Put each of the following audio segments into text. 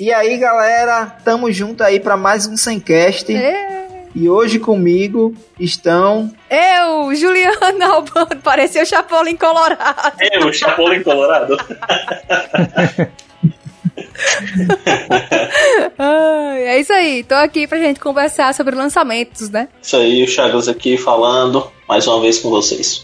E aí, galera, tamo junto aí para mais um Semcast. É. E hoje comigo estão Eu, Juliana Albano, pareceu Chapolin Colorado. Eu, Chapolin Colorado. Ai, é isso aí, tô aqui pra gente conversar sobre lançamentos, né? Isso aí, o Chagas aqui falando mais uma vez com vocês.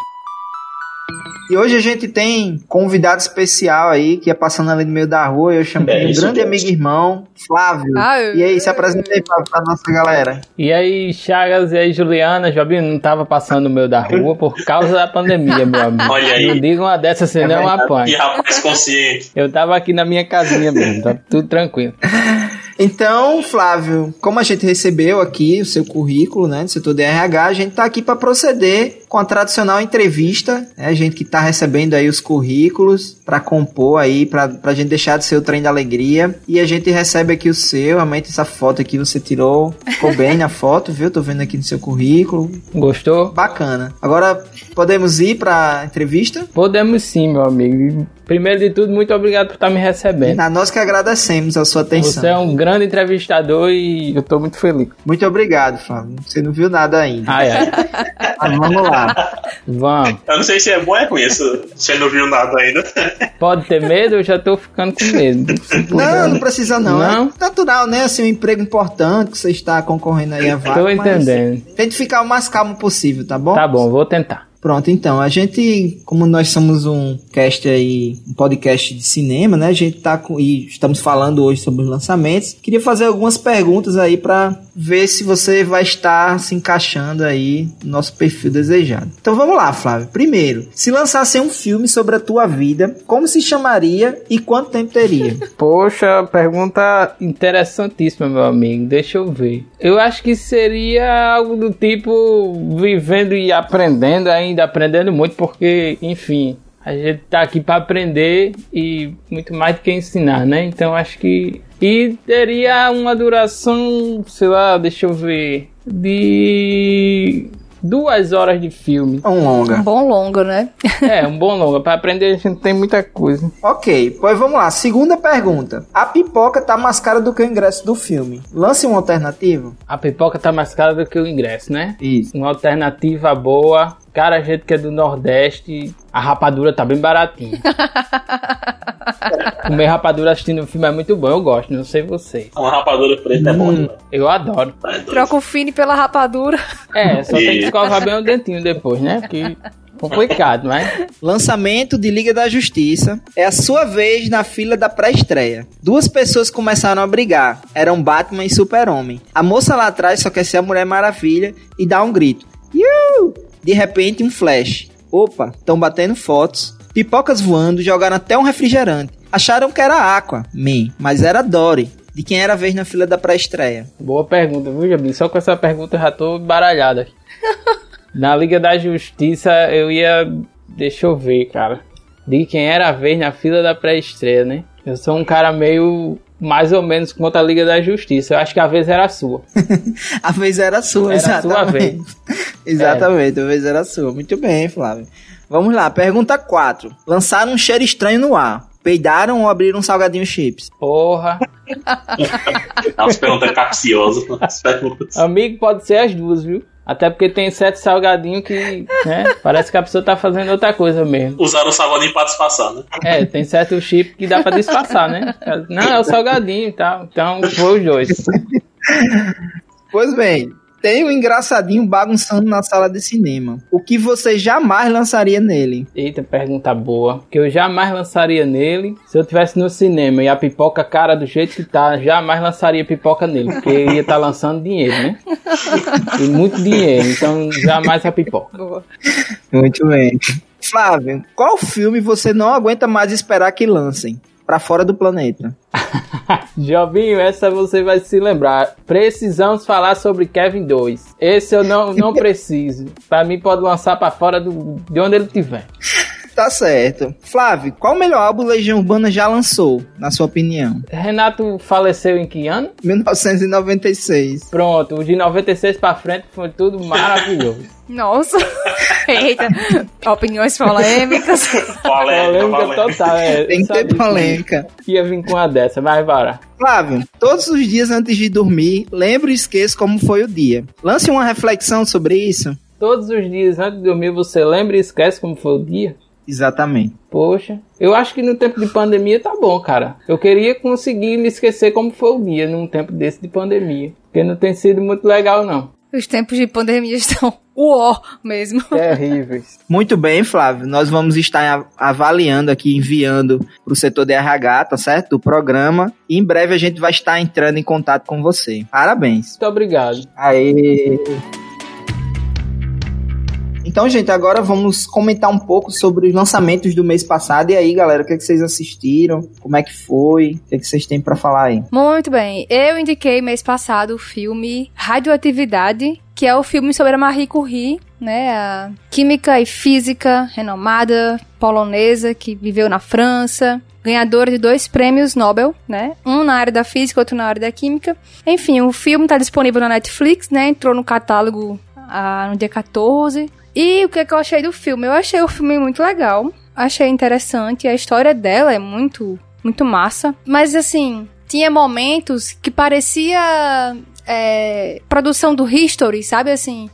E hoje a gente tem convidado especial aí, que é passando ali no meio da rua. Eu chamo É, de um grande mesmo. amigo e irmão, Flávio. Ah, eu- E aí, se apresenta aí pra, pra nossa galera. E aí, Chagas e aí, Juliana, Jobim não tava passando no meio da rua por causa da pandemia, meu amigo. Olha aí. Não diga uma dessas, senão É eu verdade. E apanho. rapaz consciente. Eu tava aqui na minha casinha mesmo, tá tudo tranquilo. Então, Flávio, como a gente recebeu aqui o seu currículo, né, do setor de RH, a gente tá aqui para proceder com a tradicional entrevista, né, a gente que tá recebendo aí os currículos para compor aí, pra, pra gente deixar de ser o trem da alegria, e a gente recebe aqui o seu, realmente essa foto aqui você tirou, ficou bem na foto, viu? Tô vendo aqui no seu currículo, Gostou? bacana. Agora, podemos ir pra entrevista? Podemos sim, meu amigo. Primeiro de tudo, muito obrigado por estar me recebendo. A nós que agradecemos a sua atenção. Você é um grande entrevistador e eu tô muito feliz. Muito obrigado, Flávio. Você não viu nada ainda. Ai, ai. Mas vamos lá. Vamos. Eu não sei se é bom ou é ruim isso. Você não viu nada ainda. Pode ter medo? Eu já tô ficando com medo. Não, não precisa não. Não? É natural, né? Assim, um emprego importante que você está concorrendo aí a vaga. Tô mas entendendo. Tente ficar o mais calmo possível, tá bom? Tá bom, vou tentar. Pronto, então, a gente, como nós somos um cast aí, um podcast de cinema, né? A gente tá com, e estamos falando hoje sobre os lançamentos. Queria fazer algumas perguntas aí pra ver se você vai estar se encaixando aí no nosso perfil desejado. Então vamos lá, Flávio. Primeiro, se lançasse um filme sobre a tua vida, como se chamaria e quanto tempo teria? Poxa, pergunta interessantíssima, meu amigo. Deixa eu ver. Eu acho que seria algo do tipo vivendo e aprendendo, ainda aprendendo muito, porque, enfim, a gente tá aqui para aprender e muito mais do que ensinar, né? Então acho que. E teria uma duração, sei lá, deixa eu ver. De. Duas horas de filme. Um longa. Um bom longo, né? É, um bom longa. Para aprender a gente tem muita coisa. Ok, pois vamos lá. Segunda pergunta. A pipoca tá mais cara do que o ingresso do filme. Lance uma alternativa? A pipoca tá mais cara do que o ingresso, né? Isso. Uma alternativa boa. Cara, a gente que é do Nordeste, a rapadura tá bem baratinha. Comer rapadura assistindo o filme é muito bom, eu gosto, não sei vocês. Uma rapadura preta é bom, né? Eu adoro. Tá. Troca o fine pela rapadura. É, só tem que E- escovar bem o dentinho depois, né? Porque complicado, mas. Lançamento de Liga da Justiça. É a sua vez na fila da pré-estreia. Duas pessoas começaram a brigar. Eram Batman e Super-Homem. A moça lá atrás só quer ser a Mulher Maravilha e dá um grito. Iu! De repente, um flash. Opa, estão batendo fotos. Pipocas voando, jogaram até um refrigerante. Acharam que era Aqua, Man, mas era Dory. De quem era a vez na fila da pré-estreia. Boa pergunta, viu, Jabim? Só com essa pergunta eu já tô baralhado aqui. Na Liga da Justiça eu ia. Deixa eu ver, cara. De quem era a vez na fila da pré-estreia, né? Eu sou um cara meio. Mais ou menos contra a Liga da Justiça. Eu acho que a vez era sua. A vez era sua, Era a sua exatamente. exatamente, a vez era sua. Muito bem, Flávio. Vamos lá, pergunta 4. Lançaram um cheiro estranho no ar. Peidaram ou abriram um salgadinho chips? Porra. As perguntas capciosas. As perguntas. Amigo pode ser as duas, viu? Até porque tem sete salgadinhos que, né? Parece que a pessoa tá fazendo outra coisa mesmo. Usaram o salgadinho pra disfarçar, né? É, tem certo chip que dá pra disfarçar, né? Não, é o salgadinho e tal. Então, foi os dois. Pois bem, tem um engraçadinho bagunçando na sala de cinema. O que você jamais lançaria nele? Eita, pergunta boa. Que eu jamais lançaria nele. Se eu tivesse no cinema e a pipoca cara do jeito que tá, jamais lançaria pipoca nele. Porque eu ia estar lançando dinheiro, né? E muito dinheiro. Então, jamais a pipoca. Boa. Muito bem. Flávio, qual filme você não aguenta mais esperar que lancem? Pra fora do planeta. Jobinho, essa você vai se lembrar. Precisamos falar sobre Kevin 2. Esse eu não, não preciso. Pra mim, pode lançar pra fora do, de onde ele tiver. Tá certo. Flávio, qual o melhor álbum Legião Urbana já lançou, na sua opinião? Renato faleceu em que ano? 1996. Pronto, o de 96 pra frente foi tudo maravilhoso. Nossa. Eita. Opiniões polêmicas. Polêmica, Polêmica polêmica. total, é. Tem que ter polêmica. que Ia vir com uma dessa, mas bora. Flávio, todos os dias antes de dormir, lembre e esqueça como foi o dia. Lance uma reflexão sobre isso. Todos os dias antes de dormir você lembra e esquece como foi o dia? Exatamente. Poxa, eu acho que no tempo de pandemia tá bom, cara. Eu queria conseguir me esquecer como foi o dia num tempo desse de pandemia. Porque não tem sido muito legal, não. Os tempos de pandemia estão uó mesmo. Terríveis. Muito bem, Flávio. Nós vamos estar avaliando aqui, enviando para o setor de RH, tá certo? Do programa. E em breve a gente vai estar entrando em contato com você. Parabéns. Muito obrigado. Aê! Então, gente, agora vamos comentar um pouco sobre os lançamentos do mês passado. E aí, galera, o que, é que vocês assistiram? Como é que foi? O que, é que vocês têm pra falar aí? Muito bem. Eu indiquei mês passado o filme Radioatividade, que é o filme sobre a Marie Curie, né? A química e física renomada polonesa que viveu na França. Ganhadora de dois prêmios Nobel, né? Um na área da física, outro na área da química. Enfim, o filme está disponível na Netflix, né? Entrou no catálogo ah, no dia 14. E o que, é que eu achei do filme? Eu achei o filme muito legal. Achei interessante. A história dela é muito, muito massa. Mas assim, tinha momentos que parecia é, produção do History, sabe assim?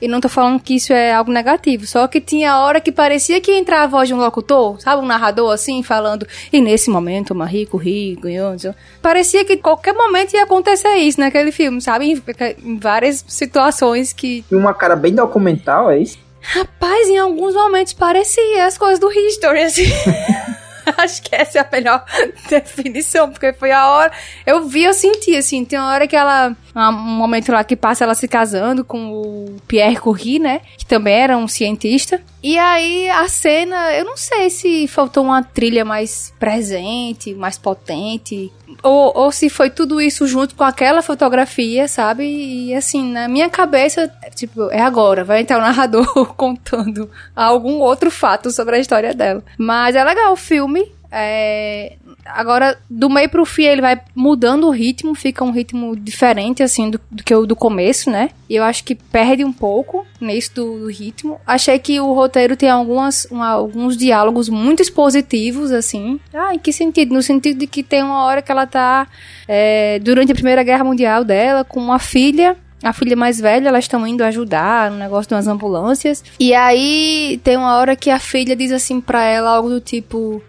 E não tô falando que isso é algo negativo, só que tinha hora que parecia que entrava a voz de um locutor, sabe? Um narrador assim, falando. E nesse momento, Marie Curie ganhou. não sei. Parecia que qualquer momento ia acontecer isso naquele filme, sabe? Em, em várias situações que E uma cara bem documental, é isso? Rapaz, em alguns momentos parecia as coisas do History, assim. Acho que essa é a melhor definição, porque foi a hora. Eu vi, eu senti, assim. Tem uma hora que ela. Um momento lá que passa ela se casando com o Pierre Curie, né? Que também era um cientista. E aí a cena, eu não sei se faltou uma trilha mais presente, mais potente. Ou, ou se foi tudo isso junto com aquela fotografia, sabe? E assim, na minha cabeça, tipo, é agora, vai entrar o narrador contando algum outro fato sobre a história dela. Mas é legal o filme. É... Agora, do meio pro fim, ele vai mudando o ritmo, fica um ritmo diferente, assim, do, do que o do começo, né? E eu acho que perde um pouco nisso do, do ritmo. Achei que o roteiro tem algumas, uma- alguns diálogos muito expositivos, assim. Ah, em que sentido? No sentido de que tem uma hora que ela tá é, durante a Primeira Guerra Mundial dela com uma filha a filha mais velha, elas estão indo ajudar no negócio de umas ambulâncias. E aí tem uma hora que a filha diz assim pra ela algo do tipo: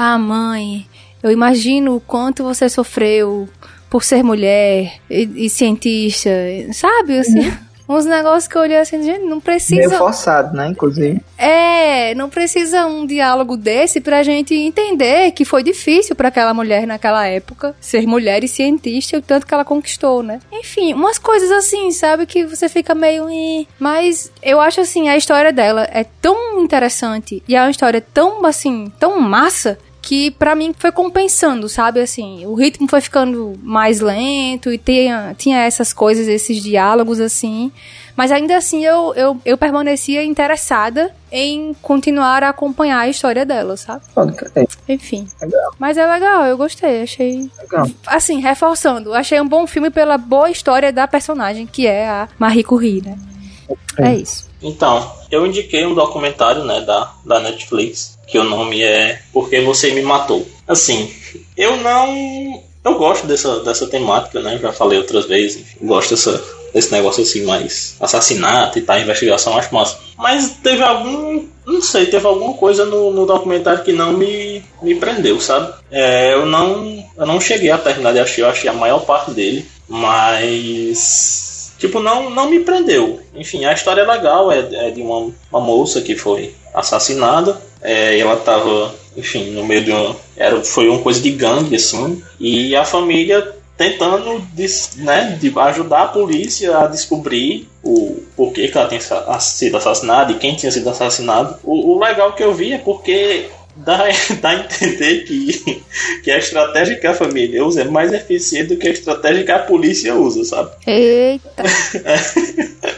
Ah, mãe, eu imagino o quanto você sofreu por ser mulher e, e cientista, sabe? Assim, uns negócios que eu olhei assim, gente, não Meio precisa. forçado, né? Inclusive. É, não precisa um diálogo desse pra gente entender que foi difícil pra aquela mulher naquela época ser mulher e cientista e o tanto que ela conquistou, né? Enfim, umas coisas assim, sabe? Que você fica meio. Mas eu acho assim, a história dela é tão interessante e é uma história tão, assim, tão massa. Que pra mim foi compensando, sabe? Assim, o ritmo foi ficando mais lento e tinha, tinha essas coisas, esses diálogos assim. Mas ainda assim eu, eu, eu permanecia interessada em continuar a acompanhar a história dela, sabe? Crer. Enfim. Legal. Mas é legal, eu gostei, achei. Legal. Assim, reforçando, achei um bom filme pela boa história da personagem, que é a Marie Curie, né? É isso. Então, eu indiquei um documentário, né, da, da Netflix, que o nome é Porque Você Me Matou. Assim, eu não... Eu gosto dessa, dessa temática, né, já falei outras vezes, gosto dessa, desse negócio assim, mais assassinato e tal, investigação, acho massa. Mas teve algum... Não sei, teve alguma coisa no, no documentário que não me, me prendeu, sabe? É, eu não eu não cheguei a terminar de assistir, eu achei a maior parte dele, mas... Tipo, não, não me prendeu. Enfim, a história é legal, é, é de uma, uma moça que foi assassinada. É, ela tava, enfim, no meio de uma. Era, foi uma coisa de gangue, assim. E a família tentando des- né, de ajudar a polícia a descobrir o porquê que ela tinha sido assassinada e quem tinha sido assassinado. O, o legal que eu vi é porque dá, dá a entender que, que a estratégia que a família usa é mais eficiente do que a estratégia que a polícia usa, sabe? Eita.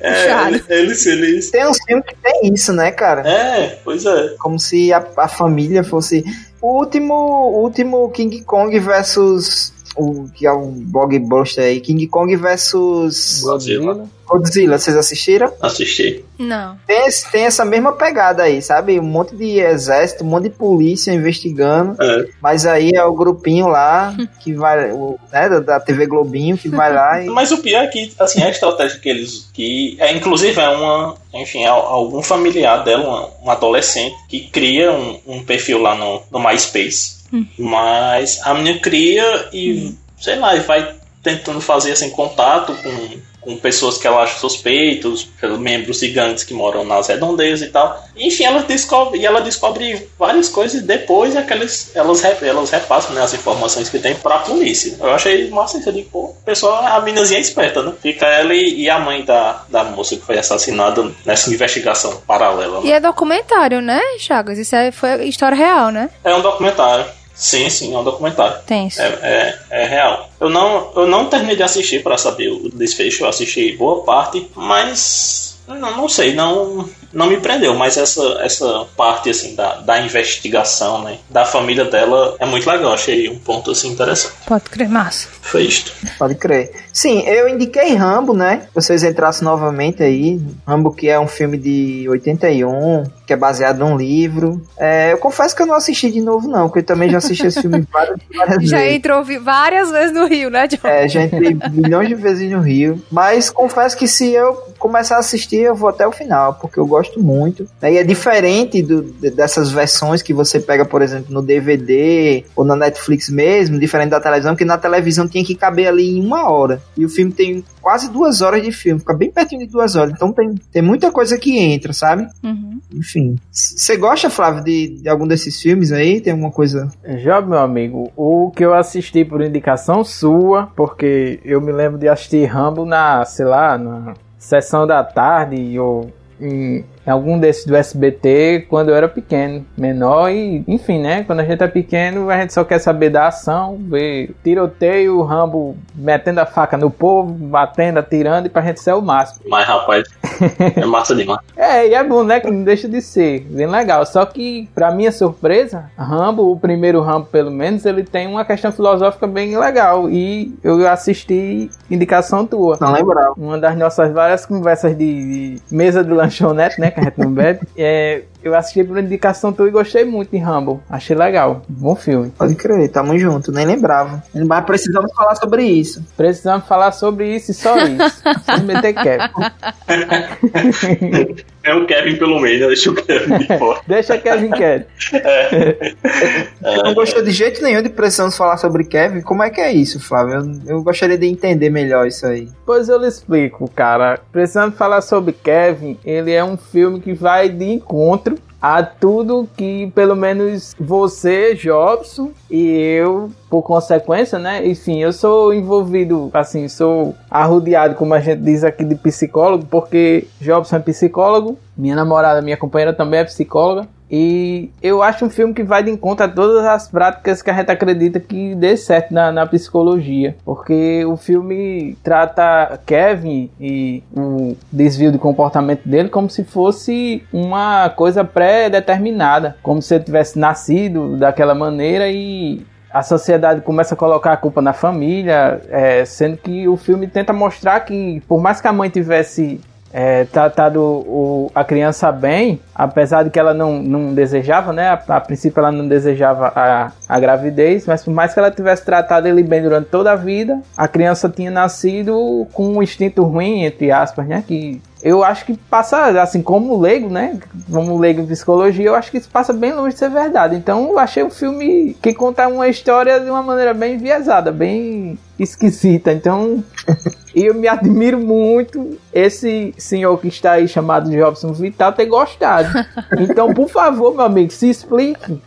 É, eles, eles. Tem uns filmes que tem isso, né, cara? É, pois é. Como se a, a família fosse. O último, o último King Kong versus. O que é um blockbuster aí. King Kong versus Godzilla. Godzilla. Vocês assistiram? Assisti. Não. Tem, esse- tem essa mesma pegada aí, sabe? Um monte de exército, um monte de polícia investigando. É. Mas aí é o grupinho lá que vai. O, né, da, TV Globinho que vai lá e. Mas o pior é que, assim, a estratégia que eles. que é, Inclusive, é uma. Enfim, é algum familiar dela, um adolescente, que cria um, um perfil lá no, no MySpace. Mas a menina cria e, sei lá, e vai tentando fazer assim, contato com, com pessoas que ela acha suspeitos, membros de gangues que moram nas redondezas e tal. Enfim, ela descobre, e ela descobre várias coisas e depois que elas, elas, re- elas repassam né, as informações que tem pra polícia. Eu achei massa isso ali, pô, o pessoal, a meninazinha é esperta, né? Fica ela e, e a mãe da, da moça que foi assassinada nessa investigação paralela. né? E é documentário, né, Chagas? Isso é, foi história real, né? É um documentário. Sim, sim, é um documentário. Tenso. É, é, é real. Eu não, eu não terminei de assistir para saber o desfecho. Eu assisti boa parte, mas não, não sei, não, não me prendeu. Mas essa, essa parte assim da, da investigação, né, da família dela é muito legal. Achei um ponto assim interessante. Pode crer, massa. Foi isto. Pode crer. Sim, eu indiquei Rambo, né? Vocês entrassem novamente aí. Rambo, que é um filme de 81, que é baseado num livro. É, eu confesso que eu não assisti de novo, não, porque eu também já assisti esse filme várias, várias Já vezes. entrou vi- várias vezes no Rio, né, John? É, já entrei milhões de vezes no Rio. Mas confesso que se eu começar a assistir, eu vou até o final, porque eu gosto muito. né? E é diferente do- de- dessas versões que você pega, por exemplo, no DVD ou na Netflix mesmo, diferente da televisão, que na televisão tinha que caber ali em uma hora. E o filme tem quase duas horas de filme, fica bem pertinho de duas horas. Então tem, tem muita coisa que entra, sabe? Uhum. Enfim. Você gosta, Flávio, de, de algum desses filmes aí? Tem alguma coisa. Já, meu amigo, o que eu assisti por indicação sua, porque eu me lembro de assistir Rambo na, sei lá, na sessão da tarde ou em, em algum desses do SBT quando eu era pequeno, menor e, enfim, né? Quando a gente é pequeno, a gente só quer saber da ação, ver tiroteio, o Rambo metendo a faca no povo, batendo, atirando e pra gente ser o máximo. Mas, rapaz, é massa demais. É, e é bom, né? Que não deixa de ser. Bem legal. Só que, pra minha surpresa, Rambo, o primeiro Rambo, pelo menos, ele tem uma questão filosófica bem legal. E eu assisti indicação tua. Não lembrava. Uma das nossas várias conversas de, de mesa de lanchonete, né? Bebe. É, eu assisti por indicação tua e gostei muito de Rambo. Achei legal. Bom filme. Pode crer, tamo junto, nem lembrava. Mas precisamos falar sobre isso. Precisamos falar sobre isso e só isso. Sem meter cap. É o Kevin pelo meio, né? Deixa o Kevin de fora. Deixa Kevin quieto. Eu não gostou de jeito nenhum de precisamos falar sobre Kevin. Como é que é isso, Flávio? Eu, eu gostaria de entender melhor isso aí. Pois eu lhe explico, cara. Precisando falar sobre Kevin, ele é um filme que vai de encontro a tudo que pelo menos você, Jobson, e eu, por consequência, né? Enfim, eu sou envolvido, assim, sou arrodeado, como a gente diz aqui, de psicólogo, porque Jobson é psicólogo, minha namorada, minha companheira também é psicóloga. E eu acho um filme que vai de encontro a todas as práticas que a gente acredita que dê certo na, na psicologia. Porque o filme trata Kevin e o desvio de comportamento dele como se fosse uma coisa pré-determinada. Como se ele tivesse nascido daquela maneira e a sociedade começa a colocar a culpa na família, é, sendo que o filme tenta mostrar que, por mais que a mãe tivesse é, tratado o, a criança bem, apesar de que ela não, não desejava, né? A, a princípio ela não desejava a, a gravidez, mas por mais que ela tivesse tratado ele bem durante toda a vida, a criança tinha nascido com um instinto ruim, entre aspas, né? Que eu acho que passa, assim, como leigo, né? Como leigo em psicologia, eu acho que isso passa bem longe de ser verdade. Então eu achei um filme que conta uma história de uma maneira bem enviesada, bem esquisita. Então eu me admiro muito esse senhor que está aí chamado Jobson Vital ter gostado. Então, por favor, meu amigo, se explique.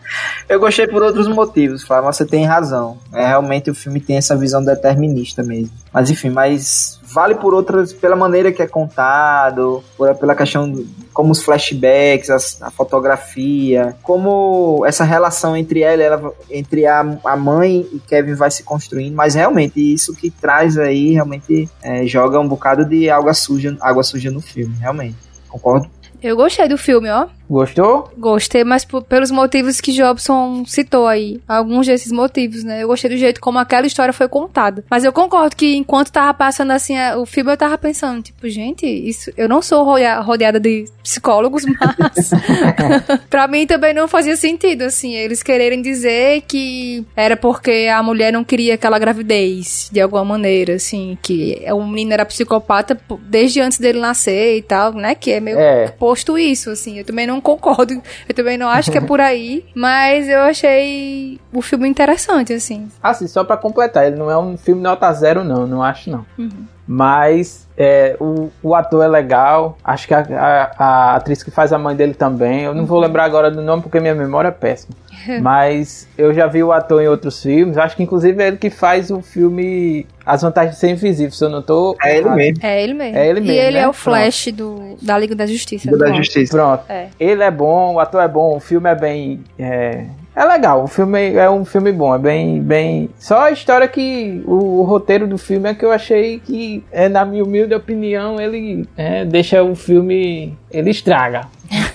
Eu gostei por outros motivos, Flávio, mas você tem razão. É, realmente o filme tem essa visão determinista mesmo. Mas enfim, mas vale por outras, pela maneira que é contado, por, pela questão do- como os flashbacks, as- a fotografia, como essa relação entre ela, ela entre a, a mãe e Kevin vai se construindo, mas realmente isso que traz aí realmente realmente é, joga um bocado de água suja, água suja no filme, realmente. Concordo. Eu gostei do filme, ó. Gostou? Gostei, mas pelos motivos que Jobson citou aí. Alguns desses motivos, né? Eu gostei do jeito como aquela história foi contada. Mas eu concordo que enquanto tava passando assim a- o filme, eu tava pensando, tipo, gente, isso. Eu não sou rodea- rodeada de psicólogos, mas. pra mim também não fazia sentido, assim. Eles quererem dizer que era porque a mulher não queria aquela gravidez, de alguma maneira, assim. Que o menino era psicopata desde antes dele nascer e tal, né? Que é meio É. posto isso, assim. Eu também não concordo. Eu também não acho que é por aí. Mas eu achei o filme interessante, assim. Assim, só pra completar, ele não é um filme nota zero, não, não acho não. Uhum. Mas é, o, o ator é legal, acho que a, a- a atriz que faz a mãe dele também. Eu não vou lembrar agora do nome porque minha memória é péssima. Mas eu já vi o ator em outros filmes, acho que inclusive é ele que faz o filme As Vantagens de Ser Invisível, se eu não tô. É ele mesmo. É ele mesmo. É ele mesmo, E ele né? é o Flash do, da Liga da Justiça. Liga da Pronto. Justiça. Pronto. É. Ele é bom, o ator é bom, o filme é bem. É, é legal, o filme é um filme bom, é bem. bem... Só a história que. O, o roteiro do filme é que eu achei que, é, na minha humilde opinião, ele é, deixa o filme. Ele estraga.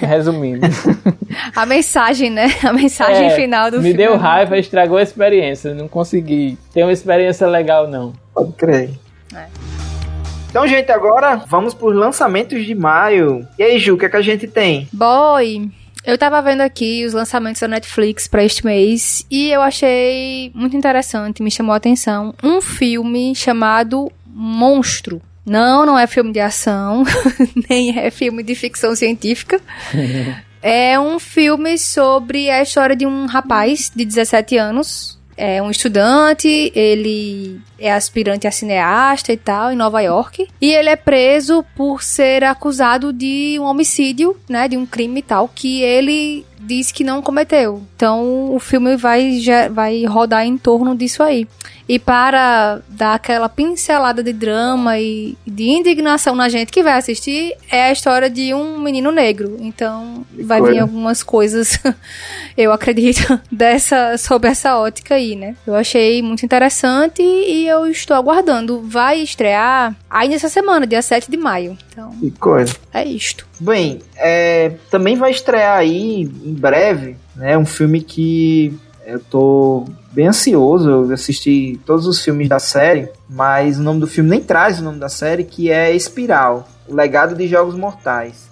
Resumindo. A mensagem, né? A mensagem É, final do me filme. deu raiva, estragou a experiência. Não consegui ter uma experiência legal, não. Pode crer. É. Então, gente, agora vamos para os lançamentos de maio. E aí, Ju, o que, é que a gente tem? Boy, eu tava vendo aqui os lançamentos da Netflix pra este mês e eu achei muito interessante, me chamou a atenção. Um filme chamado Monstro. Não, não é filme de ação, nem é filme de ficção científica. É um filme sobre a história de um rapaz de 17 anos. É um estudante, ele é aspirante a cineasta e tal, em Nova York. E ele é preso por ser acusado de um homicídio, né? De um crime e tal, que ele diz que não cometeu. Então o filme vai, já, vai rodar em torno disso aí. E para dar aquela pincelada de drama e de indignação na gente que vai assistir, é a história de um menino negro. Então vai vir algumas coisas, eu acredito, dessa sobre essa ótica aí, né? Eu achei muito interessante e eu estou aguardando. Vai estrear aí nessa semana, dia 7 de maio. Então, Que coisa. é isto. Bem, é, também vai estrear aí em breve, né? Um filme que eu tô bem ansioso. Eu assisti todos os filmes da série, mas o nome do filme nem traz o nome da série, que é Espiral. O Legado de Jogos Mortais.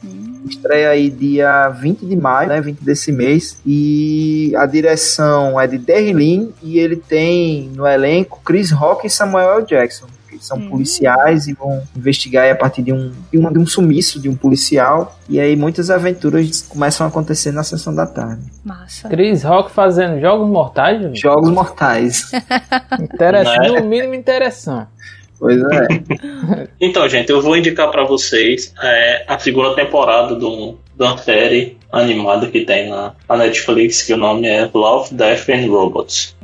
Estreia aí dia 20 de maio, né? 20 desse mês. E a direção é de Derry Lin e ele tem no elenco Chris Rock e Samuel L. Jackson. São Hum. policiais e vão investigar a partir de um, de um, de um sumiço de um policial. E aí muitas aventuras começam a acontecer na sessão da tarde. Massa. Chris Rock fazendo jogos mortais, gente? Jogos Mortais. Interessante, Né? no mínimo interessante. pois é. Então, gente, eu vou indicar pra vocês é, a segunda temporada do, da série animada que tem na, na Netflix, que o nome é Love, Death and Robots.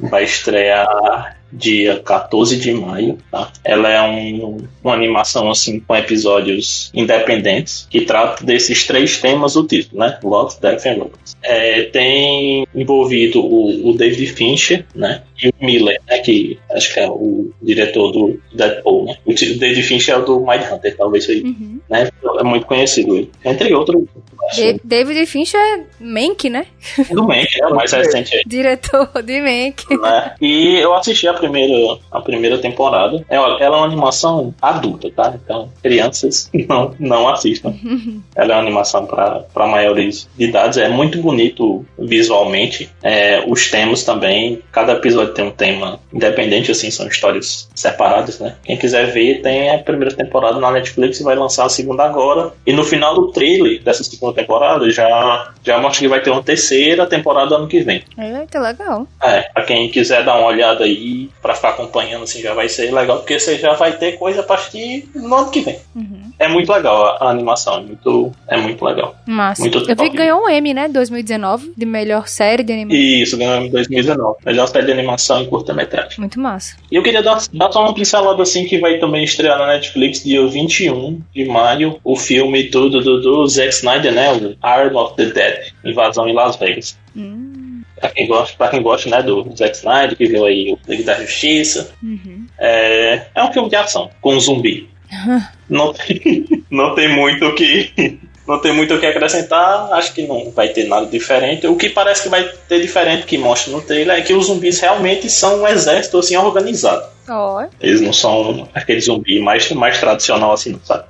Vai estrear dia 14 de maio, tá? Ela é um, uma animação assim com episódios independentes que trata desses três temas do título, né? Love, Death and Robots. É, tem envolvido o, o David Fincher, né? E o Miller, né? Que acho que é o diretor do Deadpool, né? O David Fincher é o do Mindhunter, talvez aí, Uhum. né? É muito conhecido ele. Entre outros. Da- David Fincher é Mank, né? Do Mank, é o mais recente aí. Diretor de Mank. né? E eu assisti a primeira, a primeira temporada. Ela, ela é uma animação adulta, tá? Então, crianças não, não assistam. ela é uma animação para maiores de idades. É muito bonito visualmente. É, os temas também. Cada episódio tem um tema independente, assim, são histórias separadas, né? Quem quiser ver, tem a primeira temporada na Netflix e vai lançar a segunda agora. E no final do trailer dessa segunda temporada já, já mostra que vai ter uma terceira temporada ano que vem. Eita, legal. É, pra quem quiser dar uma olhada aí, pra ficar acompanhando, assim, já vai ser legal, porque você já vai ter coisa a partir no ano que vem. Uhum. É muito legal a, animação, é muito, é muito legal. Massa. Muito Eu vi que ganhou um M, né? 2019, de melhor série de animação. Isso ganhou em 2019. Melhor série de animação em curta-metragem. Muito massa. E eu queria dar, dar só uma pincelada assim que vai também estrear na Netflix dia 21 de maio, o filme do, do, do, do Zack Snyder, né? O Iron of the Dead, Invasão em Las Vegas. Hum, Pra quem gosta, pra quem gosta né, do Zack Snyder, que viu aí o Liga da Justiça, uhum. É, é um filme de ação, com um zumbi. não, tem, não tem muito o que. Não tem muito o que acrescentar, acho que não vai ter nada diferente. O que parece que vai ter diferente que mostra no trailer é que os zumbis realmente são um exército assim organizado. Ó. Eles não são aquele zumbi mais, mais tradicional assim, não sabe?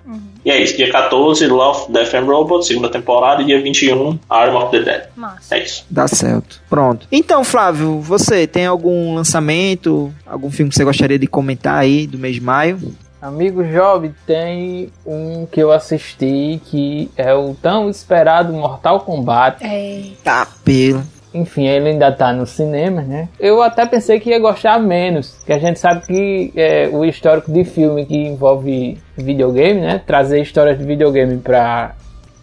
E é isso, dia 14, Love, Death and Robots, segunda temporada, e dia 21, Arm of the Dead. Massa. É isso. Dá certo. Pronto. Então, Flávio, você tem algum lançamento, algum filme que você gostaria de comentar aí do mês de maio? Amigo Job, tem um que eu assisti que é o tão esperado Mortal Kombat. É. Tá, pelo. Enfim, ele ainda tá no cinema, né? Eu até pensei que ia gostar menos, que a gente sabe que é, o histórico de filme que envolve videogame, né? Trazer histórias de videogame pra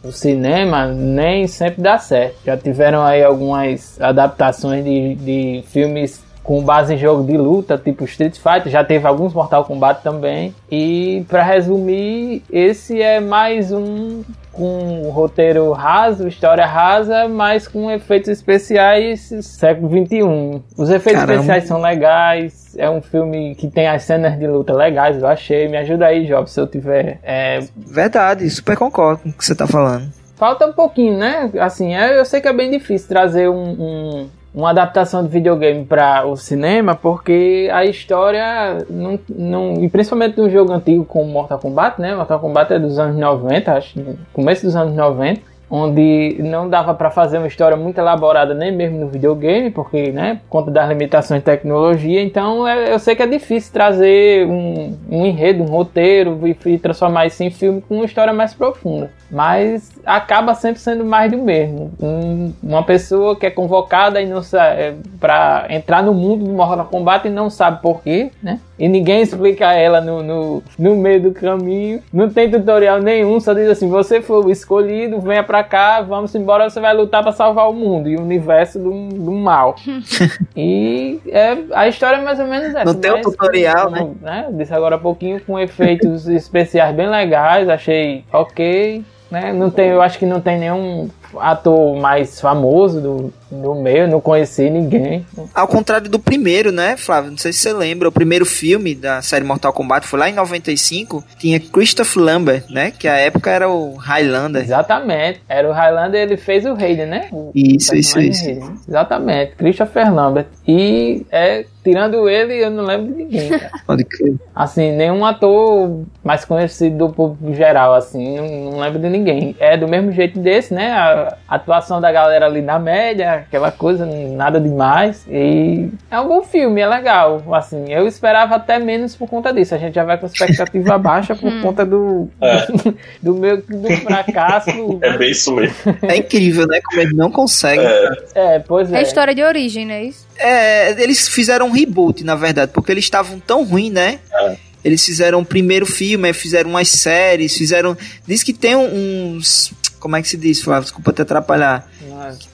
o cinema nem sempre dá certo. Já tiveram aí algumas adaptações de, de filmes com base em jogo de luta, tipo Street Fighter, já teve alguns Mortal Kombat também. E para resumir, esse é mais um com um roteiro raso, história rasa, mas com efeitos especiais século 21. Os efeitos Caramba. especiais são legais, é um filme que tem as cenas de luta legais, eu achei. Me ajuda aí, Job, se eu tiver é, Verdade, super concordo com o que você tá falando. Falta um pouquinho, né? Assim, é- eu sei que é bem difícil trazer um, um- uma adaptação de videogame para o cinema, porque a história, não, não, e principalmente no jogo antigo como Mortal Kombat, né? Mortal Kombat é dos anos 90, acho, começo dos anos 90, onde não dava para fazer uma história muito elaborada nem mesmo no videogame, porque, né, por conta das limitações de tecnologia, então é- eu sei que é difícil trazer um, um enredo, um roteiro e, e transformar isso em filme com uma história mais profunda. Mas acaba sempre sendo mais do mesmo. Um- uma pessoa que é convocada e não sabe para entrar no mundo do Mortal Kombat e não sabe por quê, né? E ninguém explica a ela no, no, no meio do caminho. Não tem tutorial nenhum, só diz assim: você foi o escolhido, venha pra cá, vamos embora, você vai lutar pra salvar o mundo e o universo do, do mal. e é, a história é mais ou menos essa. Não tem um tutorial, como, né? Eu Disse agora há pouquinho com efeitos especiais bem legais, achei ok. Né? Não tem, eu acho que não tem nenhum ator mais famoso do, do meio, não conheci ninguém. Ao contrário do primeiro, né, Flávio? Não sei se você lembra, o primeiro filme da série Mortal Kombat foi lá em 95, tinha Christopher Lambert, né? Que a época era o Highlander. Exatamente. Era o Highlander, ele fez o Raiden, né? O Isso, isso, isso. Raiden. Exatamente. Christopher Lambert. E é, tirando ele, eu não lembro de ninguém, cara. Pode crer. Assim, nenhum ator mais conhecido do público geral, assim, não, não lembro de ninguém. É do mesmo jeito desse, né? A atuação da galera ali na média, aquela coisa, nada demais. E é um bom filme, é legal. Assim, eu esperava até menos por conta disso. A gente já vai com expectativa baixa por conta do, É. do meu do fracasso. É bem isso mesmo. É incrível, né? Como eles não conseguem. É, É, pois É é. história de origem, não é isso? É, eles fizeram um reboot, na verdade, porque eles estavam tão ruins, né? É. Eles fizeram o primeiro filme, fizeram umas séries, fizeram. Diz que tem uns. Como é que se diz, Flávio? Desculpa te atrapalhar.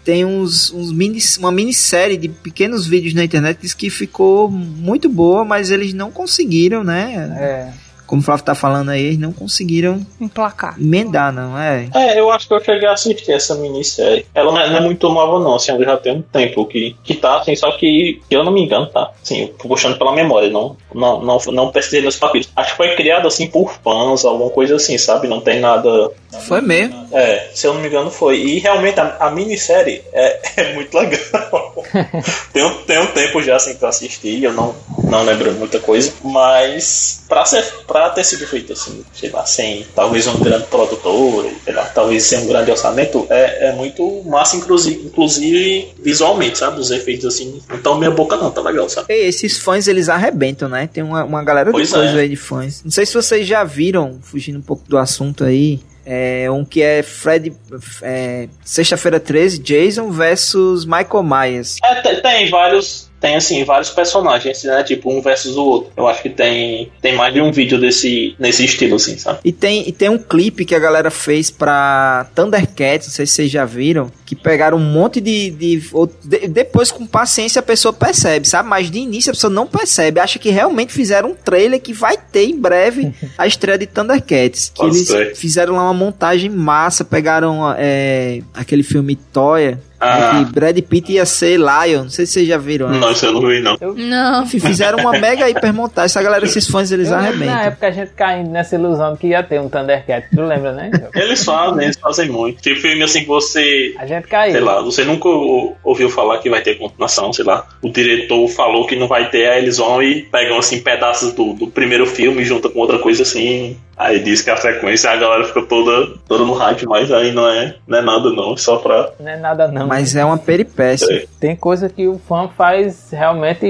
Tem uns, uns mini, uma minissérie de pequenos vídeos na internet. Que ficou muito boa, mas eles não conseguiram, né? É. Como o Flávio tá falando aí, eles não conseguiram Emplacar. emendar, não é? É, eu acho que eu cheguei a assistir essa minissérie. Ela não é, não é muito nova, não, assim, ela já tem um tempo que, que tá, assim, só que, que eu não me engano, tá? Assim, eu tô puxando pela memória, não, não, não, não pesquisei nos papiros. Acho que foi criado, assim, por fãs, alguma coisa assim, sabe? Não tem nada. Foi mesmo. É, se eu não me engano, foi. E realmente a, a minissérie é, é muito legal. tem, um, tem um tempo já, assim, que eu assisti, eu não, não lembro muita coisa, mas pra, ser, pra ter sido feito, assim, sei lá, sem talvez um grande produtor, sei lá, talvez sem um grande orçamento, é, é muito massa, inclusive, inclusive visualmente, sabe? Os efeitos, assim, não tão meia boca não, tá legal, sabe? E esses fãs, eles arrebentam, né? Tem uma, uma galera Pois de coisa é. aí de fãs. Não sei se vocês já viram, fugindo um pouco do assunto aí, é, um que é Fred... É, Sexta-feira 13, Jason versus Michael Myers. É, tem vários. Tem assim, vários personagens, né? Tipo, um versus o outro. Eu acho que tem, tem mais de um vídeo desse, nesse estilo, assim, sabe? E tem, e tem um clipe que a galera fez pra Thundercats, não sei se vocês já viram, que pegaram um monte de, de, de- Depois, com paciência, a pessoa percebe, sabe? Mas de início a pessoa não percebe. Acha que realmente fizeram um trailer que vai ter em breve a estreia de Thundercats. Que eles fizeram lá uma montagem massa, pegaram é, aquele filme Toya. Ah, Que Brad Pitt ia ser Lion. Não sei se vocês já viram. né? não, isso eu não vi, não. Não. Enfim, fizeram uma mega hipermontagem. Essa galera, esses fãs, eles Eu lembro na arrebentam. época a gente caindo nessa ilusão de que ia ter um Thundercat. Tu lembra, né? Eles fazem, eles fazem muito. Tem filme assim que você. A gente caiu. Sei lá, você nunca ou- ouviu falar que vai ter continuação, sei lá. O diretor falou que não vai ter, aí eles vão e pegam assim pedaços do, do primeiro filme e juntam com outra coisa assim. Aí diz que a sequência a galera fica toda, toda no hype, mas aí não é, não é nada não, é só pra. Não é nada não. Mas é uma peripécia. Tem coisa que o fã faz realmente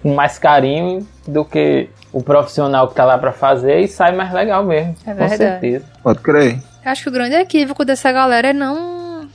com mais carinho do que o profissional que tá lá pra fazer e sai mais legal mesmo. É com verdade. certeza. Pode crer. Eu acho que o grande equívoco dessa galera é não,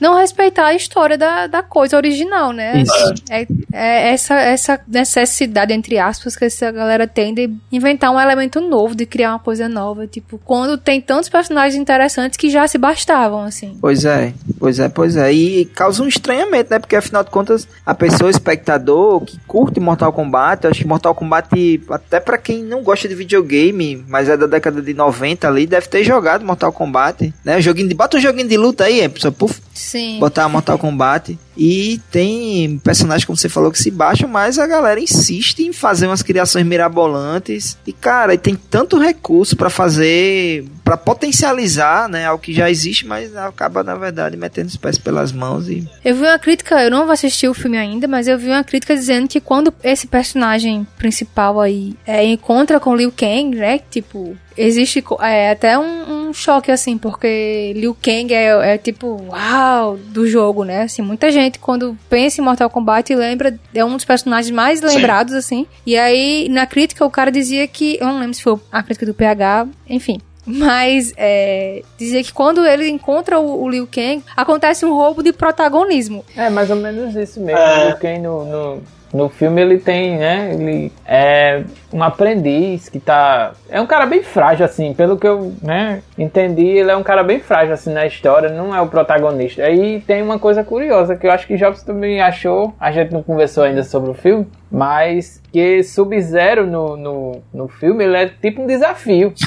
não respeitar a história da, da coisa original, né? É, é essa, essa necessidade, entre aspas, que essa galera tem de inventar um elemento novo, de criar uma coisa nova. Tipo, quando tem tantos personagens interessantes que já se bastavam, assim. Pois é, pois é, pois é. E causa um estranhamento, né? Porque afinal de contas, a pessoa, o espectador que curte Mortal Kombat, eu acho que Mortal Kombat, até pra quem não gosta de videogame, mas é da década de 90 ali, deve ter jogado Mortal Kombat, né? Joguinho de, bota um joguinho de luta aí, é, pessoal, puf, Sim. botar Mortal Kombat. E tem personagens, como você falou, que se baixam, mas a galera insiste em fazer umas criações mirabolantes. E, cara, tem tanto recurso pra fazer, pra potencializar, né, algo que já existe, mas acaba, na verdade, metendo os pés pelas mãos e... Eu vi uma crítica, eu não vou assistir o filme ainda, mas eu vi uma crítica dizendo que quando esse personagem principal aí é, encontra com Liu Kang, né? Tipo, existe é, até um, um choque, assim, porque Liu Kang é, é tipo, uau, do jogo, né? Assim, muita gente quando pensa em Mortal Kombat lembra, é um dos personagens mais lembrados, assim. E aí, na crítica, o cara dizia que, eu não lembro se foi a crítica do PH, enfim. Mas é, dizia que quando ele encontra o, o Liu Kang, acontece um roubo de protagonismo. É mais ou menos isso mesmo. É. O Ken no, no, no filme ele tem, né? Ele é um aprendiz que tá. É um cara bem frágil, assim, pelo que eu né, entendi, ele é um cara bem frágil assim na história, não é o protagonista. Aí tem uma coisa curiosa que eu acho que Jobs também achou, a gente não conversou ainda sobre o filme, mas que Sub-Zero no, no, no filme ele é tipo um desafio.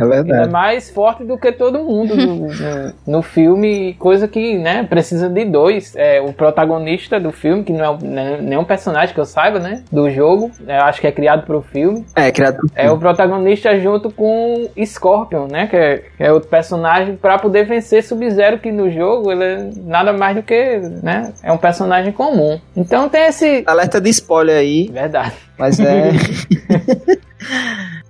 É Ele é mais forte do que todo mundo no, no, no filme, coisa que, né, precisa de dois. É, o protagonista do filme, que não é um- né, nenhum personagem que eu saiba, né, do jogo, eu acho que é criado pro filme, É, criado por é o protagonista junto com Scorpion, né, que é, que é outro personagem pra poder vencer Sub-Zero, que no jogo ele é nada mais do que, né, é um personagem comum. Então tem esse... Alerta de spoiler aí, Verdade. mas é...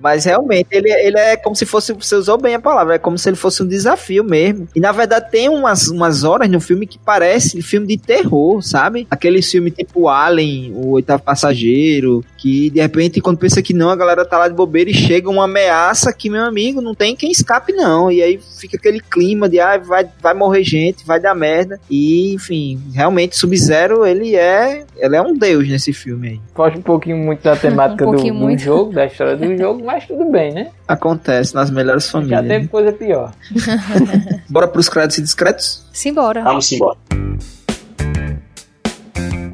Mas realmente, ele, ele é como se fosse, você usou bem a palavra, é como se ele fosse um desafio mesmo. E na verdade tem umas, umas horas no filme que parece filme de terror, sabe? Aquele filme tipo Alien, o oitavo passageiro, que de repente quando pensa que não, a galera tá lá de bobeira e chega uma ameaça que, meu amigo, não tem quem escape não. E aí fica aquele clima de, ah, vai, vai morrer gente, vai dar merda. E, enfim, realmente Sub-Zero, ele é, ele é um deus nesse filme aí. Foge um pouquinho muito da temática Um do, pouquinho do jogo, da história do jogo, mas tudo bem, né? Acontece nas melhores Já famílias. teve né? coisa pior. Bora pros créditos e discretos? Simbora. Vamos embora.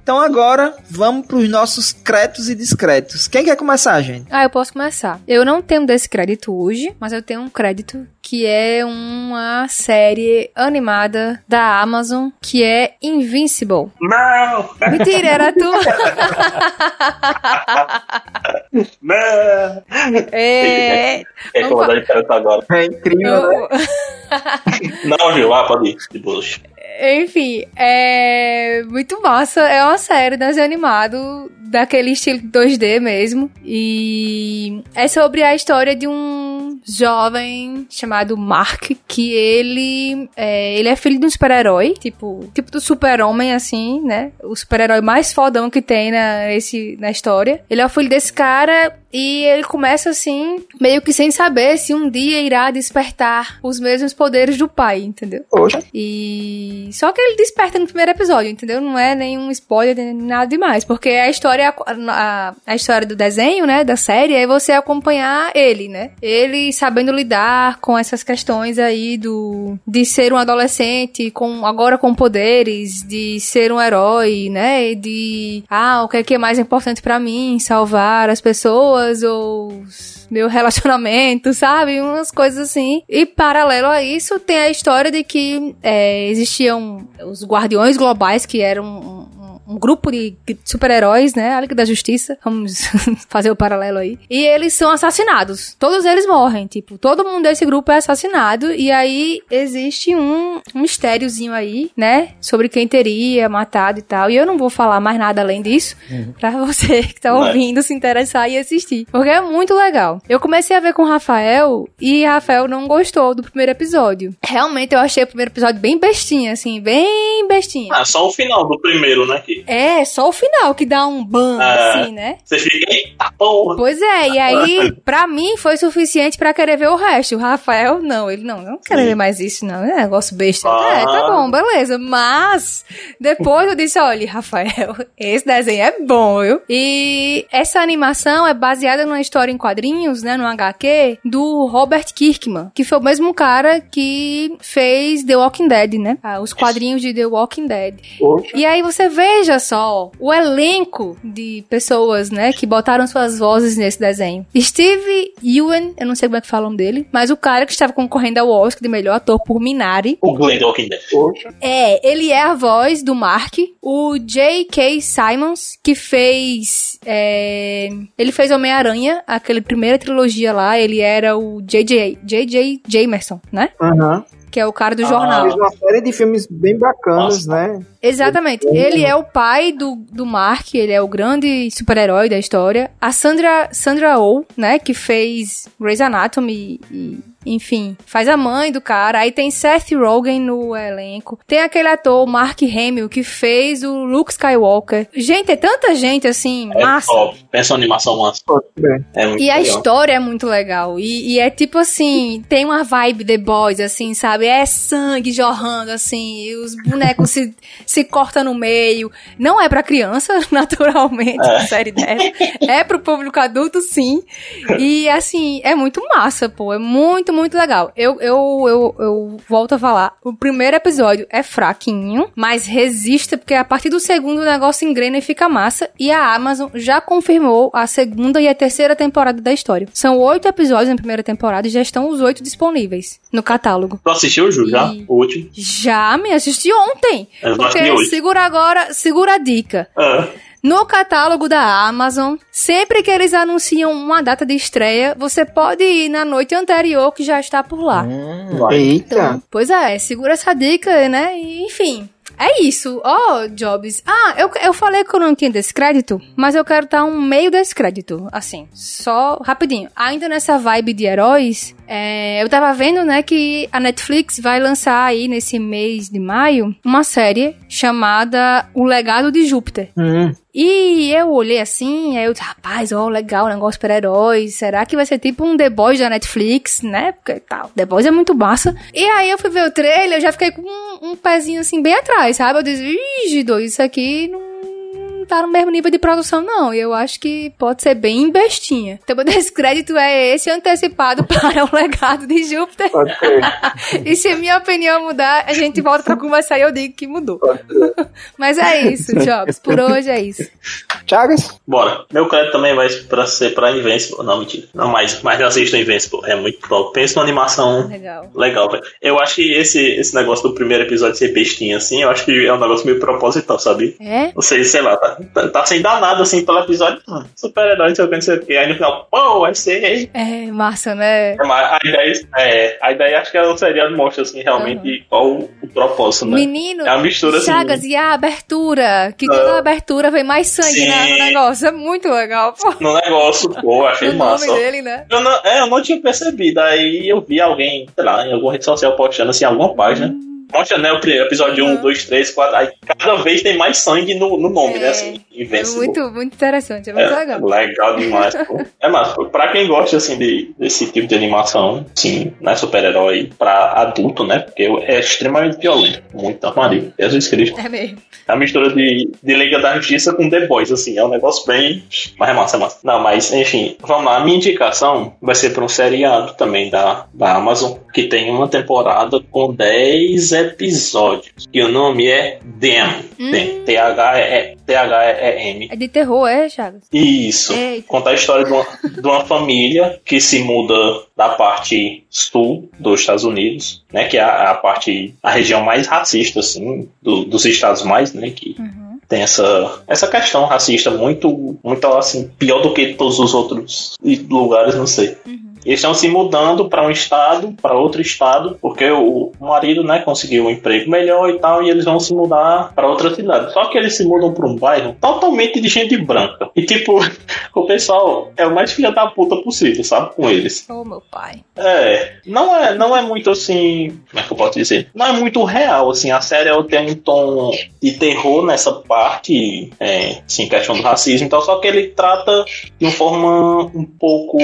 Então agora vamos pros nossos créditos e discretos. Quem quer começar, gente? Ah, eu posso começar. Eu não tenho desse crédito hoje, mas eu tenho um crédito que é uma série animada da Amazon que é Invincible. Não! Mentira, era tu. Não! é. É que eu vou dar diferença agora. É incrível, eu- Não, viu? Ah, pode ir. De boas. Enfim, é muito massa. É uma série desenho animado daquele estilo 2D mesmo. E é sobre a história de um jovem chamado Mark, que ele é, ele é filho de um super-herói, tipo, tipo do super-homem, assim, né? O super-herói mais fodão que tem na, esse, na história. Ele é o filho desse cara e ele começa assim, meio que sem saber se um dia irá despertar os mesmos poderes do pai, entendeu? Poxa. E só que ele desperta no primeiro episódio, entendeu? Não é nenhum spoiler, nem nada demais, porque a história a, a, a história do desenho, né, da série, é você acompanhar ele, né? Ele sabendo lidar com essas questões aí do de ser um adolescente com agora com poderes, de ser um herói, né? De ah, o que é que é mais importante para mim, salvar as pessoas ou meu relacionamento, sabe? Umas coisas assim. E paralelo a isso, tem a história de que é, existiam os guardiões globais, que eram um, grupo de super-heróis, né? A Liga da Justiça. Vamos fazer o paralelo aí. E eles são assassinados. Todos eles morrem. Tipo, todo mundo desse grupo é assassinado. E aí existe um, um mistériozinho aí, né? Sobre quem teria matado e tal. E eu não vou falar mais nada além disso. Uhum. Pra você que tá ouvindo se interessar e assistir. Porque é muito legal. Eu comecei a ver com o Rafael. E Rafael não gostou do primeiro episódio. Realmente eu achei o primeiro episódio bem bestinha, assim. Bem bestinha. Ah, só o final do primeiro, né? Que é, só o final que dá um ban, é, assim, né? Você fica, eita porra. Pois é, e aí, pra mim, foi suficiente pra querer ver o resto. O Rafael, não, ele não, não quero ver mais isso, não. É negócio besta. Ah. É, tá bom, beleza. Mas, depois eu disse, olha, Rafael, esse desenho é bom, viu? E essa animação é baseada numa história em quadrinhos, né, no HQ, do Robert Kirkman, que foi o mesmo cara que fez The Walking Dead, né? Ah, os quadrinhos de The Walking Dead. E aí você veja Veja só o elenco de pessoas, né, que botaram suas vozes nesse desenho. Steve Ewan, eu não sei como é que fala o nome dele, mas o cara que estava concorrendo ao Oscar de melhor ator por Minari. O Glenn. É, ele é a voz do Mark. O J.K. Simons, que fez. É, ele fez Homem-Aranha, aquela primeira trilogia lá. Ele era o J.J. J.J. Jamerson, né? Aham. Uhum que é o cara do ah, jornal. Fez uma série de filmes bem bacanas, Nossa. né? Exatamente. Ele é o pai do, do Mark, ele é o grande super-herói da história. A Sandra, Sandra Oh, né, que fez Grey's Anatomy e enfim, faz a mãe do cara. Aí tem Seth Rogen no elenco. Tem aquele ator, Mark Hamill, que fez o Luke Skywalker. Gente, é tanta gente assim, é massa. Top. Pensa uma animação massa. É muito e legal. a história é muito legal. E, e, é tipo assim, tem uma vibe The Boys, assim, sabe? É sangue jorrando, assim, e os bonecos se, se cortam no meio. Não é pra criança, naturalmente, é. série dessa. É pro público adulto, sim. E assim, é muito massa, pô. É muito, muito legal. Eu, eu, eu, eu volto a falar. O primeiro episódio é fraquinho, mas resiste, porque a partir do segundo o negócio engrena e fica massa. E a Amazon já confirmou a segunda e a terceira temporada da história. São oito episódios na primeira temporada e já estão os oito disponíveis no catálogo. Tu assistiu, Ju, já? O último? Já, me assisti ontem. É, porque segura agora, segura a dica. É. No catálogo da Amazon, sempre que eles anunciam uma data de estreia, você pode ir na noite anterior que já está por lá. Hum, Eita! Então, pois é, segura essa dica, né? E, enfim, é isso. Ó, oh, Jobs. Ah, eu, eu falei que eu não tinha descrédito, mas eu quero dar um meio descrédito, assim. Só rapidinho. Ainda nessa vibe de heróis, é, eu tava vendo, né, que a Netflix vai lançar aí nesse mês de maio uma série chamada O Legado de Júpiter. Uhum. E eu olhei assim, aí eu disse, rapaz, ó, legal, negócio super-heróis. Será que vai ser tipo um The Boys da Netflix, né? Porque tal, The Boys é muito massa. E aí eu fui ver o trailer, eu já fiquei com um, um pezinho assim bem atrás, sabe? Eu disse, dois, isso aqui não tá no mesmo nível de produção, não. E eu acho que pode ser bem bestinha. Então, meu descrédito é esse antecipado para o legado de Júpiter. Pode ser. e se minha opinião mudar, a gente volta pra conversar e eu digo que mudou. Mas é isso, Jobs. Por hoje é isso. Chagas? Bora. Meu crédito também vai pra ser pra Invincible. Não, mentira. Não, mas, mas eu assisto Invincible. É muito top. Pensa numa animação legal. Legal, velho. Eu acho que esse, esse negócio do primeiro episódio ser bestinha, assim, eu acho que é um negócio meio proposital, sabe? É? Não sei, sei lá, tá, tá, tá sem dar nada assim pelo episódio. Super-herói, não sei o que, não sei o que. Aí no final, pô, vai ser. É, massa, né? É, a ideia, é, a ideia acho que ela seria mostra assim realmente uhum. qual o, o, propósito, né? Menino, é uma mistura Chagas, assim. e a abertura, que toda uh, abertura vem mais sangue né, no negócio. É muito legal, pô. No negócio, pô, achei no massa. nome dele, né? Eu não, é, eu não tinha percebido. Aí eu vi alguém, sei lá, em alguma rede social postando assim, alguma página. Hum Mostra, né, o episódio 1, 2, 3, 4. Aí cada vez tem mais sangue no, no nome, É. né? Assim, É Invincible. muito, muito interessante, é muito É, legal. legal demais, pô. É massa. Pra quem gosta, assim, de, desse tipo de animação, sim, né, super-herói pra adulto, né? Porque é extremamente violento. Muito armaria. Jesus Cristo. É mesmo. É uma mistura de, de Liga da Justiça com The Boys, assim. É um negócio bem... Mas é massa, é massa. Não, mas, enfim. Vamos lá. A minha indicação vai ser pra um seriado também da, da Amazon, que tem uma temporada com 10 episódios. E o nome é. Them. T-H-E- T-H-E-M. É de terror, é, Chagas? Isso. Eita. Conta a história de uma, de uma família que se muda da parte sul dos Estados Unidos, né? Que é a, a parte, a região mais racista, assim, do- dos estados mais, né? Que tem essa, essa questão racista muito, muito, assim, pior do que todos os outros lugares, não sei. Eles estão se mudando para um estado, para outro estado, porque o marido, né, conseguiu um emprego melhor e tal, e eles vão se mudar para outra cidade. Só que eles se mudam para um bairro totalmente de gente branca. E tipo, o pessoal é o mais filha da puta possível, sabe, com eles. Oh, meu pai. É, não é, não é muito assim, como é que eu posso dizer? Não é muito real, assim, a série tem um tom de terror nessa parte, é, assim, questão do racismo e tal, só que ele trata de uma forma um pouco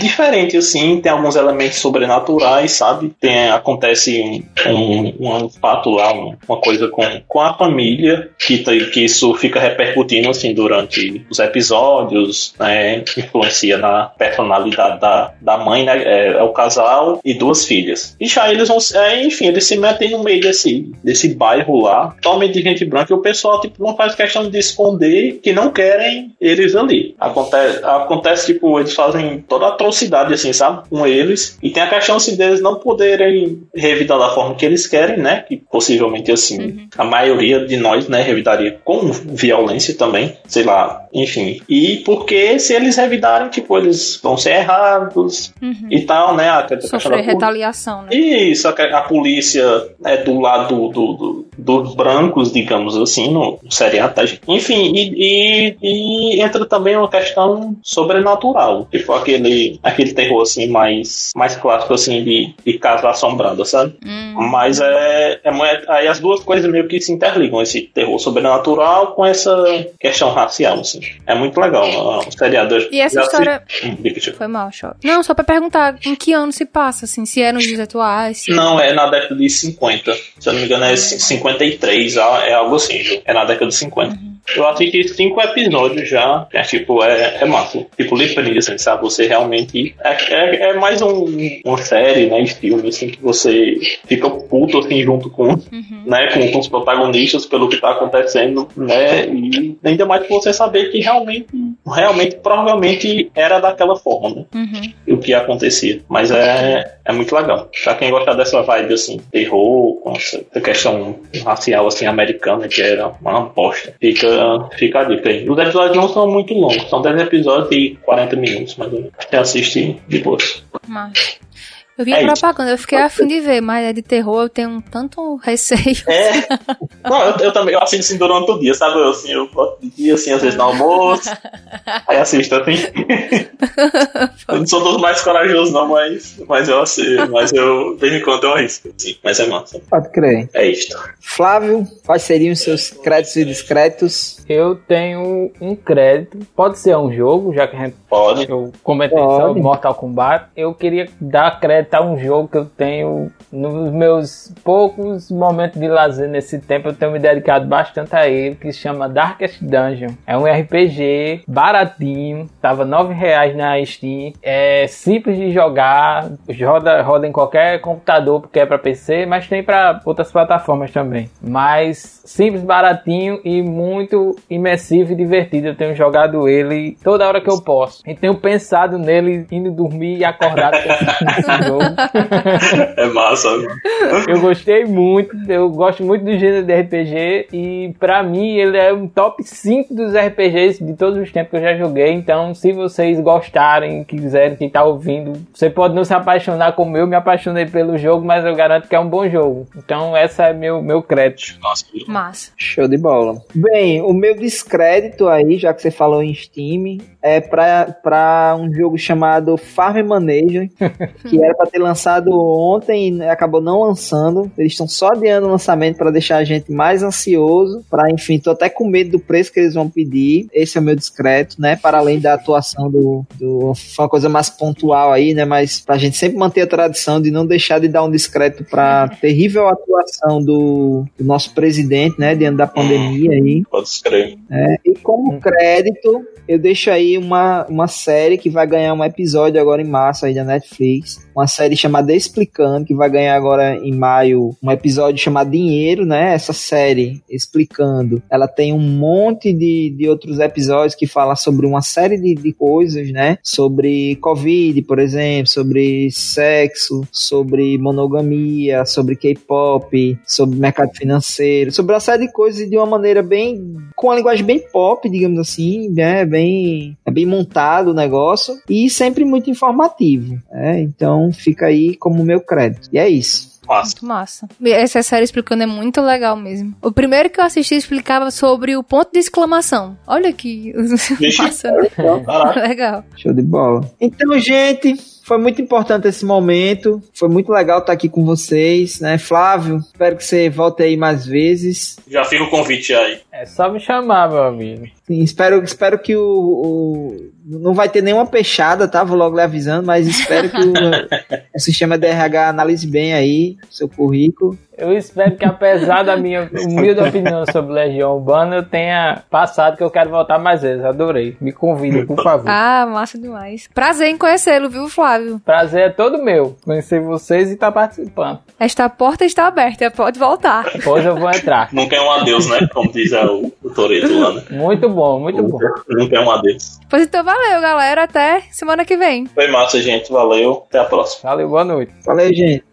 diferente, assim, tem alguns elementos sobrenaturais, sabe? Tem, acontece um, um, um fato lá, um- uma coisa com, com a família, que, tá- que isso fica repercutindo, assim, durante os episódios, né? Influencia na personalidade da, da mãe, né? É, é o casal e duas filhas. E já eles vão, é, enfim, eles se metem no meio desse, desse bairro lá, totalmente de gente branca, e o pessoal, tipo, não faz questão de esconder que não querem eles ali. Acontece, acontece tipo, eles fazem toda atrocidade, sabe? Com eles. E tem a questão, assim, deles não poderem revidar da forma que eles querem, né? Que possivelmente, assim, a maioria de nós, né, revidaria com violência também, sei lá, enfim. E porque se eles revidarem, tipo, eles vão ser errados e tal, né? A Sofrer retaliação, né? isso, a, a polícia é do lado do, do- dos brancos, digamos assim, no seriado, tá, gente? Enfim, e, e- e entra também uma questão sobrenatural, tipo aquele, aquele terror, assim, mais, mais clássico, assim, de, de casa assombrada, sabe? Mas é, é, Aí as duas coisas meio que se interligam, esse terror sobrenatural com essa questão racial, assim. É muito legal, o seriado. E essa história- se-. Foi mal, choque. Não, só pra perguntar em que ano se passa, assim, se é nos dias atuais. Se... Não, é na década de 50. Se eu não me engano, é c- 53, ah, é algo assim. É na década de 50. Eu assisti cinco episódios já. É tipo, é, é massa. Tipo, literalmente, assim, sabe? Você realmente. É, é, é mais um, uma série, né? De filme, assim, que você fica puto, assim, junto com, né, com, com os protagonistas pelo que tá acontecendo, né? E ainda mais por você saber que realmente, realmente, provavelmente era daquela forma, né? Uhum. o que acontecia. Mas é, é muito legal. Pra quem gosta dessa vibe, assim, terror, com essa questão racial, assim, americana, que era uma bosta, fica, fica a dica aí. Os episódios não são muito longos, são 10 episódios e 40 minutos, mas você assiste de boa. Mas... Eu vi É a isso. propaganda, eu fiquei afim de ver, mas é de terror, eu tenho um tanto receio. É. Não, eu, eu também eu assisto assim durante o dia, sabe? Eu, assim, eu gosto de dia, assim, às vezes no almoço. Aí assisto, assim. eu não sou dos mais corajosos, não, mas, mas eu assisto. Mas eu, de vez em quando, eu arrisco, assim. Mas é massa. Pode crer. É isto. Flávio, quais seriam os seus créditos e discretos? Eu tenho um crédito. Pode ser um jogo, já que a gente, Pode. eu comentei só Pode. de Mortal Kombat. Eu queria dar crédito a um jogo que eu tenho nos meus poucos momentos de lazer nesse tempo. Eu tenho me dedicado bastante a ele, que se chama Darkest Dungeon. É um RPG baratinho, tava 9 reais na Steam. É simples de jogar, roda, roda em qualquer computador porque é para PC, mas tem para outras plataformas também. Mas simples, baratinho e muito imersivo e divertido. Eu tenho jogado ele toda hora que eu posso. E tenho pensado nele indo dormir e nesse jogo. É massa. Eu gostei muito, eu gosto muito do gênero de RPG e pra mim ele é um top 5 dos RPGs de todos os tempos que eu já joguei. Então, se vocês gostarem, quiserem, quem tá ouvindo, você pode não se apaixonar como eu me apaixonei pelo jogo, mas eu garanto que é um bom jogo. Então, essa é meu meu crédito. Nossa, Massa. Show de bola. Bem, o meu descrédito aí, já que você falou em Steam, é pra, pra um jogo chamado Farm Manager, que era pra pra ter lançado ontem e acabou não lançando. Eles estão só adiando o lançamento para deixar a gente mais ansioso. Pra, enfim, tô até com medo do preço que eles vão pedir. Esse é o meu discreto, né? Para além da atuação do. do foi uma coisa mais pontual aí, né? Mas pra gente sempre manter a tradição de não deixar de dar um discreto pra terrível atuação do, do nosso presidente, né? Diante da pandemia aí. Pode escrever. É, e como crédito, eu deixo aí uma, uma série que vai ganhar um episódio agora em março aí da Netflix. Uma série chamada Explicando, que vai ganhar agora em maio um episódio chamado Dinheiro, né? Essa série, Explicando, ela tem um monte de, de outros episódios que fala sobre uma série de, de coisas, né? Sobre Covid, por exemplo, sobre sexo, sobre monogamia, sobre K-pop, sobre mercado financeiro, sobre uma série de coisas de uma maneira bem. com uma linguagem bem pop, digamos assim, né? Bem, é bem montado o negócio e sempre muito informativo. Né? Então fica aí como meu crédito. E é isso. Massa. Muito massa. Essa série explicando é muito legal mesmo. O primeiro que eu assisti explicava sobre o ponto de exclamação. Olha que massa. Legal. Show de bola. Então, gente, foi muito importante esse momento. Foi muito legal estar aqui com vocês, né? Flávio, espero que você volte aí mais vezes. Já fica o convite aí. É só me chamar, meu amigo. Sim, espero, espero que o, o- Não vai ter nenhuma peixada, tá? Vou logo lhe avisando, mas espero que o, o sistema DRH analise bem aí o seu currículo. Eu espero que, apesar da minha humilde opinião sobre Legião Urbana, eu tenha passado que eu quero voltar mais vezes. Adorei. Me convida, por favor. Ah, massa demais. Prazer em conhecê-lo, viu, Flávio? Prazer é todo meu. Conhecer vocês e estar participando. Esta porta está aberta, pode voltar. Depois eu vou entrar. Nunca é um adeus, né? Como diz é, o, o Toreto lá, né? Muito bom, muito bom. Nunca é um adeus. Pois então valeu, galera. Até semana que vem. Foi massa, gente. Valeu. Até a próxima. Valeu, boa noite. Valeu, gente.